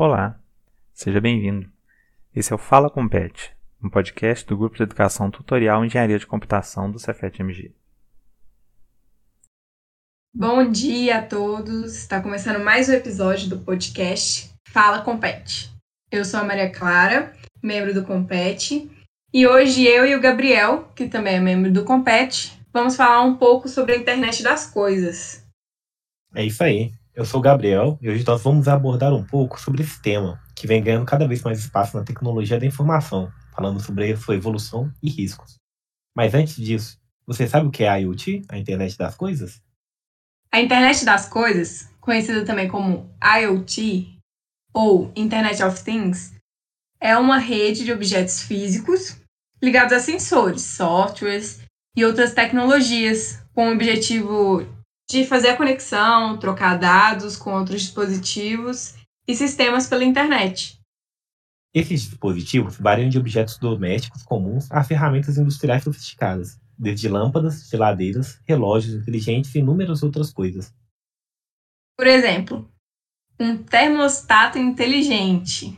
Olá, seja bem-vindo. Esse é o Fala Compete, um podcast do Grupo de Educação Tutorial Engenharia de Computação do Cefet-MG. Bom dia a todos! Está começando mais um episódio do podcast Fala Compete. Eu sou a Maria Clara, membro do Compete, e hoje eu e o Gabriel, que também é membro do Compete, vamos falar um pouco sobre a internet das coisas. É isso aí. Eu sou o Gabriel e hoje nós vamos abordar um pouco sobre esse tema, que vem ganhando cada vez mais espaço na tecnologia da informação, falando sobre sua evolução e riscos. Mas antes disso, você sabe o que é a IoT, a internet das coisas? A internet das coisas, conhecida também como IoT ou Internet of Things, é uma rede de objetos físicos ligados a sensores, softwares e outras tecnologias, com o objetivo de fazer a conexão, trocar dados com outros dispositivos e sistemas pela internet. Esses dispositivos variam de objetos domésticos comuns a ferramentas industriais sofisticadas, desde lâmpadas, geladeiras, relógios inteligentes e inúmeras outras coisas. Por exemplo, um termostato inteligente.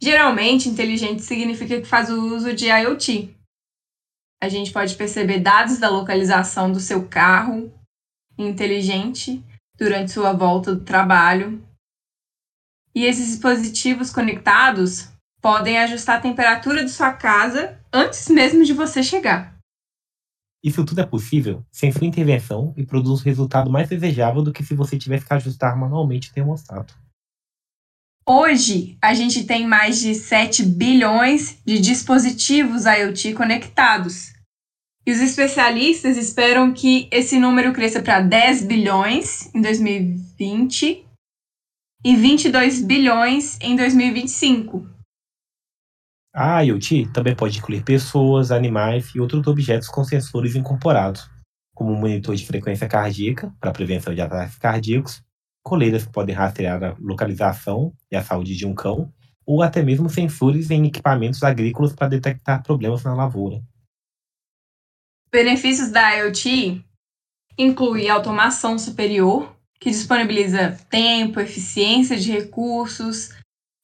Geralmente, inteligente significa que faz o uso de IoT. A gente pode perceber dados da localização do seu carro, inteligente durante sua volta do trabalho. E esses dispositivos conectados podem ajustar a temperatura de sua casa antes mesmo de você chegar. Isso tudo é possível sem sua intervenção e produz um resultado mais desejável do que se você tivesse que ajustar manualmente o termostato. Hoje, a gente tem mais de 7 bilhões de dispositivos IoT conectados, e os especialistas esperam que esse número cresça para 10 bilhões em 2020 e 22 bilhões em 2025. A IoT também pode incluir pessoas, animais e outros objetos com sensores incorporados, como um monitor de frequência cardíaca para prevenção de ataques cardíacos, coleiras que podem rastrear a localização e a saúde de um cão, ou até mesmo sensores em equipamentos agrícolas para detectar problemas na lavoura. Benefícios da IoT incluem automação superior, que disponibiliza tempo, eficiência de recursos,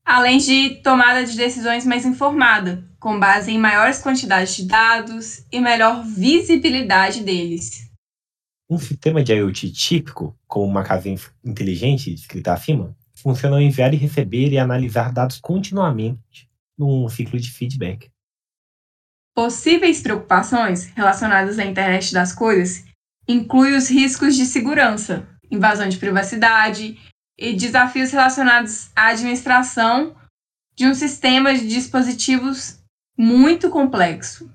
além de tomada de decisões mais informada, com base em maiores quantidades de dados e melhor visibilidade deles. Um sistema de IoT típico, como uma casa inteligente descrita acima, funciona ao enviar e receber e analisar dados continuamente num ciclo de feedback. Possíveis preocupações relacionadas à internet das coisas incluem os riscos de segurança, invasão de privacidade e desafios relacionados à administração de um sistema de dispositivos muito complexo.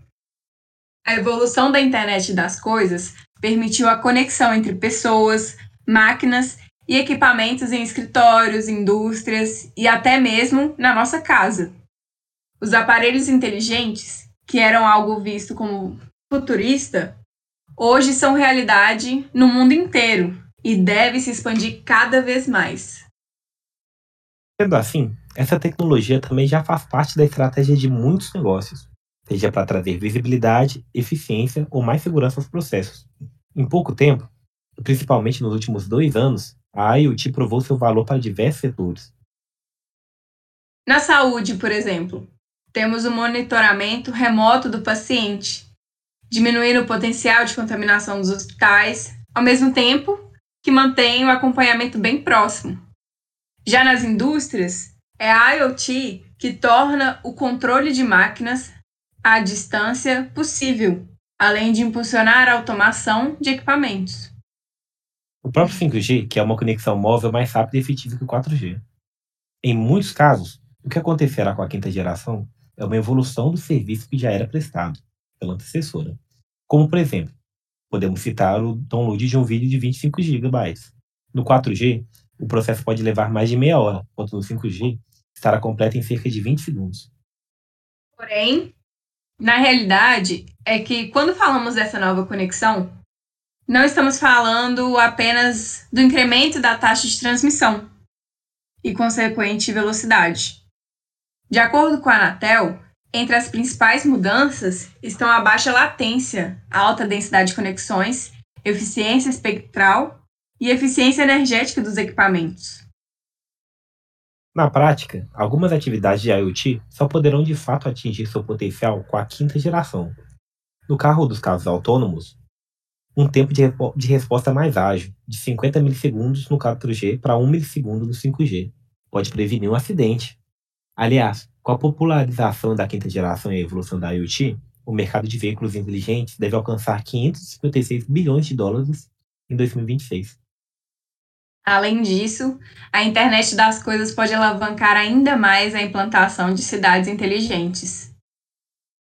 A evolução da internet das coisas permitiu a conexão entre pessoas, máquinas e equipamentos em escritórios, indústrias e até mesmo na nossa casa. Os aparelhos inteligentes que eram algo visto como futurista, hoje são realidade no mundo inteiro e deve se expandir cada vez mais. Sendo assim, essa tecnologia também já faz parte da estratégia de muitos negócios, seja para trazer visibilidade, eficiência ou mais segurança aos processos. Em pouco tempo, principalmente nos últimos dois anos, a IoT provou seu valor para diversos setores. Na saúde, por exemplo, temos o monitoramento remoto do paciente, diminuindo o potencial de contaminação dos hospitais, ao mesmo tempo que mantém o acompanhamento bem próximo. Já nas indústrias, é a IoT que torna o controle de máquinas à distância possível, além de impulsionar a automação de equipamentos. O próprio 5G, que é uma conexão móvel mais rápida e efetiva que o 4G. Em muitos casos, o que acontecerá com a quinta geração é uma evolução do serviço que já era prestado pela antecessora. Como, por exemplo, podemos citar o download de um vídeo de 25 GB. No 4G, o processo pode levar mais de meia hora, enquanto no 5G estará completo em cerca de 20 segundos. Porém, na realidade, é que quando falamos dessa nova conexão, não estamos falando apenas do incremento da taxa de transmissão e consequente velocidade. De acordo com a Anatel, entre as principais mudanças estão a baixa latência, a alta densidade de conexões, eficiência espectral e eficiência energética dos equipamentos. Na prática, algumas atividades de IoT só poderão de fato atingir seu potencial com a quinta geração. No carro dos carros autônomos, um tempo de, de resposta mais ágil, de 50 milissegundos no 4G para 1 milissegundo no 5G. Pode prevenir um acidente. Aliás, com a popularização da quinta geração e a evolução da IoT, o mercado de veículos inteligentes deve alcançar 556 bilhões de dólares em 2026. Além disso, a internet das coisas pode alavancar ainda mais a implantação de cidades inteligentes.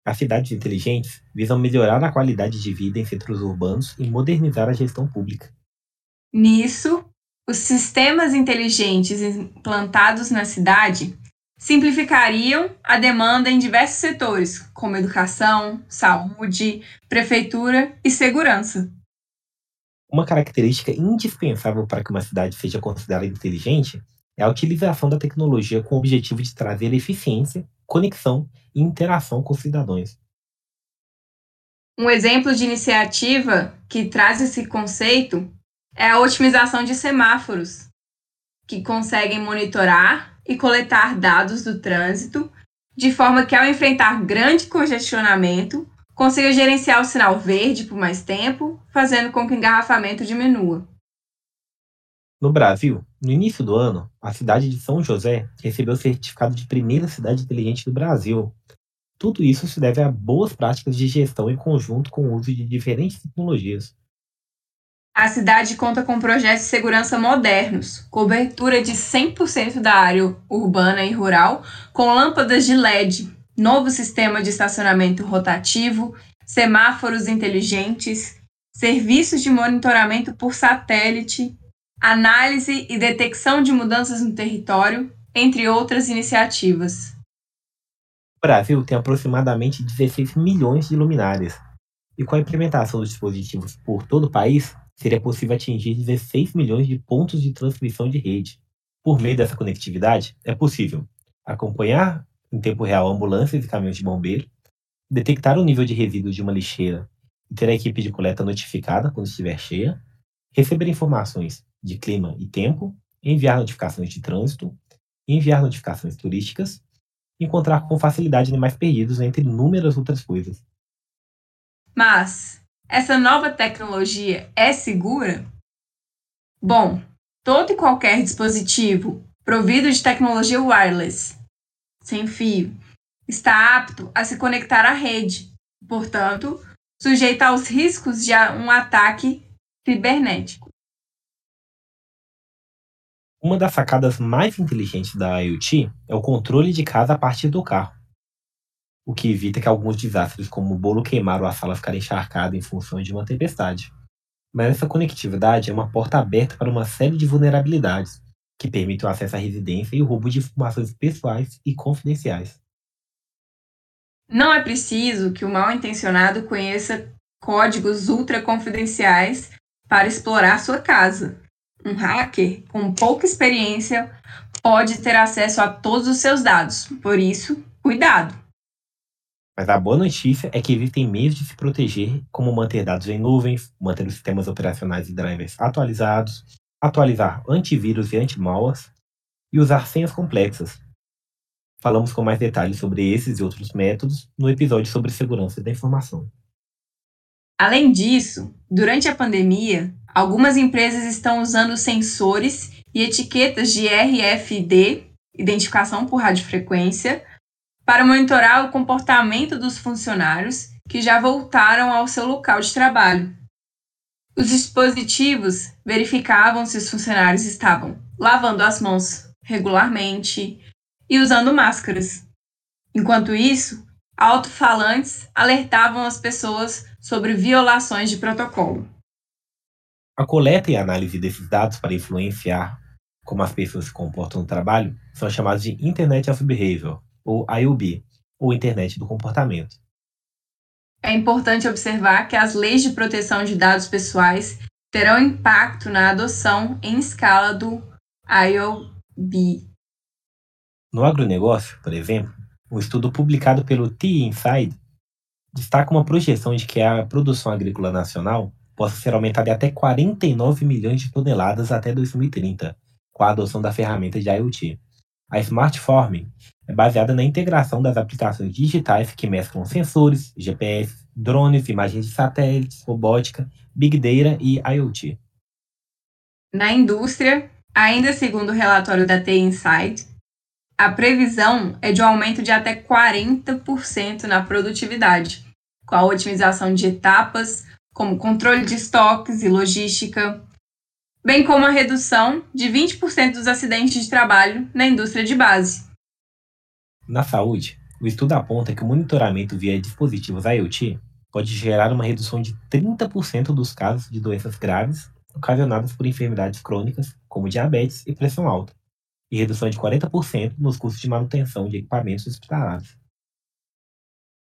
As cidades inteligentes visam melhorar a qualidade de vida em centros urbanos e modernizar a gestão pública. Nisso, os sistemas inteligentes implantados na cidade simplificariam a demanda em diversos setores, como educação, saúde, prefeitura e segurança. Uma característica indispensável para que uma cidade seja considerada inteligente é a utilização da tecnologia com o objetivo de trazer eficiência, conexão e interação com os cidadãos. Um exemplo de iniciativa que traz esse conceito é a otimização de semáforos, que conseguem monitorar e coletar dados do trânsito, de forma que, ao enfrentar grande congestionamento, consiga gerenciar o sinal verde por mais tempo, fazendo com que o engarrafamento diminua. No Brasil, no início do ano, a cidade de São José recebeu o certificado de primeira cidade inteligente do Brasil. Tudo isso se deve a boas práticas de gestão em conjunto com o uso de diferentes tecnologias. A cidade conta com projetos de segurança modernos, cobertura de 100% da área urbana e rural, com lâmpadas de LED, novo sistema de estacionamento rotativo, semáforos inteligentes, serviços de monitoramento por satélite, análise e detecção de mudanças no território, entre outras iniciativas. O Brasil tem aproximadamente 16 milhões de luminárias, e com a implementação dos dispositivos por todo o país, seria possível atingir 16 milhões de pontos de transmissão de rede. Por meio dessa conectividade, é possível acompanhar em tempo real ambulâncias e caminhões de bombeiro, detectar o nível de resíduos de uma lixeira e ter a equipe de coleta notificada quando estiver cheia, receber informações de clima e tempo, enviar notificações de trânsito, enviar notificações turísticas, encontrar com facilidade animais perdidos, entre inúmeras outras coisas. Mas essa nova tecnologia é segura? Bom, todo e qualquer dispositivo provido de tecnologia wireless sem fio, está apto a se conectar à rede, portanto, sujeito aos riscos de um ataque cibernético. Uma das sacadas mais inteligentes da IoT é o controle de casa a partir do carro, o que evita que alguns desastres como o bolo queimar ou a sala ficar encharcada em função de uma tempestade. Mas essa conectividade é uma porta aberta para uma série de vulnerabilidades, que permite o acesso à residência e o roubo de informações pessoais e confidenciais. Não é preciso que o mal intencionado conheça códigos ultra confidenciais para explorar sua casa. Um hacker com pouca experiência pode ter acesso a todos os seus dados, por isso, cuidado. Mas a boa notícia é que existem meios de se proteger, como manter dados em nuvens, manter os sistemas operacionais e drivers atualizados, atualizar antivírus e anti-malwares e usar senhas complexas. Falamos com mais detalhes sobre esses e outros métodos no episódio sobre segurança da informação. Além disso, durante a pandemia, algumas empresas estão usando sensores e etiquetas de RFID, identificação por radiofrequência, para monitorar o comportamento dos funcionários que já voltaram ao seu local de trabalho. Os dispositivos verificavam se os funcionários estavam lavando as mãos regularmente e usando máscaras. Enquanto isso, alto-falantes alertavam as pessoas sobre violações de protocolo. A coleta e análise desses dados para influenciar como as pessoas se comportam no trabalho são chamados de Internet of Behavior, ou IOB, ou Internet do Comportamento. É importante observar que as leis de proteção de dados pessoais terão impacto na adoção em escala do IOB. No agronegócio, por exemplo, um estudo publicado pelo T-Inside destaca uma projeção de que a produção agrícola nacional possa ser aumentada em até 49 milhões de toneladas até 2030, com a adoção da ferramenta de IoT. A Smart é baseada na integração das aplicações digitais que mesclam sensores, GPS, drones, imagens de satélites, robótica, Big Data e IoT. Na indústria, ainda segundo o relatório da TI Insight, a previsão é de um aumento de até 40% na produtividade, com a otimização de etapas, como controle de estoques e logística, bem como a redução de 20% dos acidentes de trabalho na indústria de base. Na saúde, o estudo aponta que o monitoramento via dispositivos IoT pode gerar uma redução de 30% dos casos de doenças graves ocasionadas por enfermidades crônicas, como diabetes e pressão alta, e redução de 40% nos custos de manutenção de equipamentos hospitalares.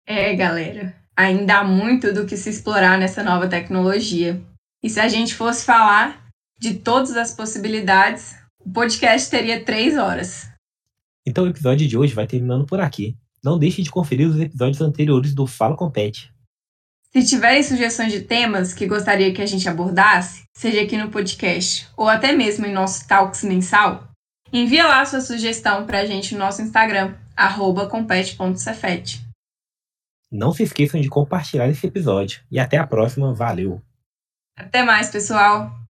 É, galera, ainda há muito do que se explorar nessa nova tecnologia. E se a gente fosse falar de todas as possibilidades, o podcast teria três horas. Então o episódio de hoje vai terminando por aqui. Não deixe de conferir os episódios anteriores do Fala Compete. Se tiverem sugestões de temas que gostaria que a gente abordasse, seja aqui no podcast ou até mesmo em nosso Talks mensal, envia lá sua sugestão para a gente no nosso Instagram, compete.cefet. Não se esqueçam de compartilhar esse episódio. E até a próxima. Valeu! Até mais, pessoal!